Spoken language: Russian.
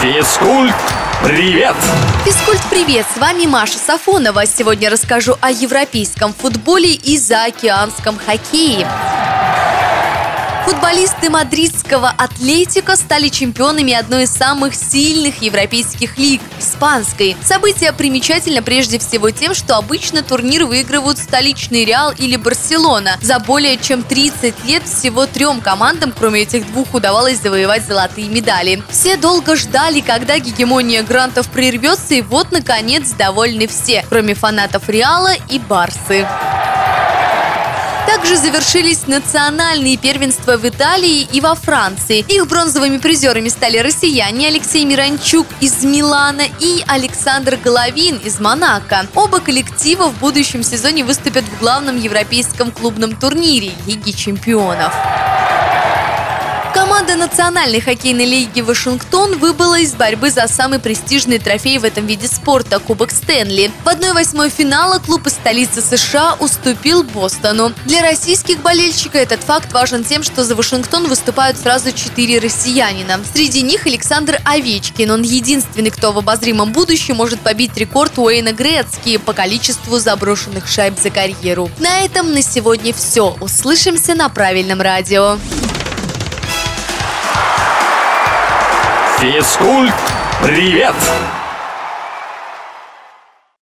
Физкульт, привет! Физкульт, привет! С вами Маша Сафонова. Сегодня расскажу о европейском футболе и заокеанском хоккее. Футболисты мадридского Атлетика стали чемпионами одной из самых сильных европейских лиг – испанской. Событие примечательно прежде всего тем, что обычно турнир выигрывают столичный Реал или Барселона. За более чем 30 лет всего трем командам, кроме этих двух, удавалось завоевать золотые медали. Все долго ждали, когда гегемония грантов прервется, и вот, наконец, довольны все, кроме фанатов Реала и Барсы. Также завершились национальные первенства в Италии и во Франции. Их бронзовыми призерами стали россияне Алексей Миранчук из Милана и Александр Головин из Монако. Оба коллектива в будущем сезоне выступят в главном европейском клубном турнире Лиги чемпионов. Команда Национальной хоккейной лиги Вашингтон выбыла из борьбы за самый престижный трофей в этом виде спорта – Кубок Стэнли. В 1-8 финала клуб из столицы США уступил Бостону. Для российских болельщиков этот факт важен тем, что за Вашингтон выступают сразу четыре россиянина. Среди них Александр Овечкин. Он единственный, кто в обозримом будущем может побить рекорд Уэйна Грецки по количеству заброшенных шайб за карьеру. На этом на сегодня все. Услышимся на правильном радио. Физкульт, привет!